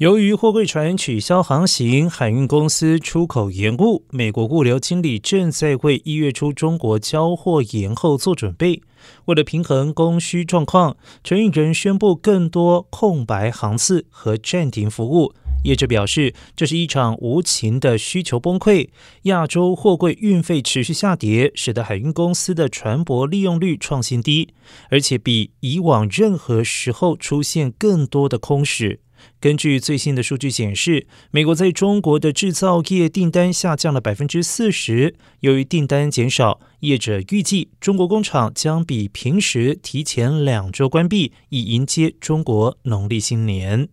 由于货柜船取消航行，海运公司出口延误，美国物流经理正在为一月初中国交货延后做准备。为了平衡供需状况，承运人宣布更多空白航次和暂停服务。业者表示，这是一场无情的需求崩溃。亚洲货柜运费持续下跌，使得海运公司的船舶利用率创新低，而且比以往任何时候出现更多的空驶。根据最新的数据显示，美国在中国的制造业订单下降了百分之四十。由于订单减少，业者预计中国工厂将比平时提前两周关闭，以迎接中国农历新年。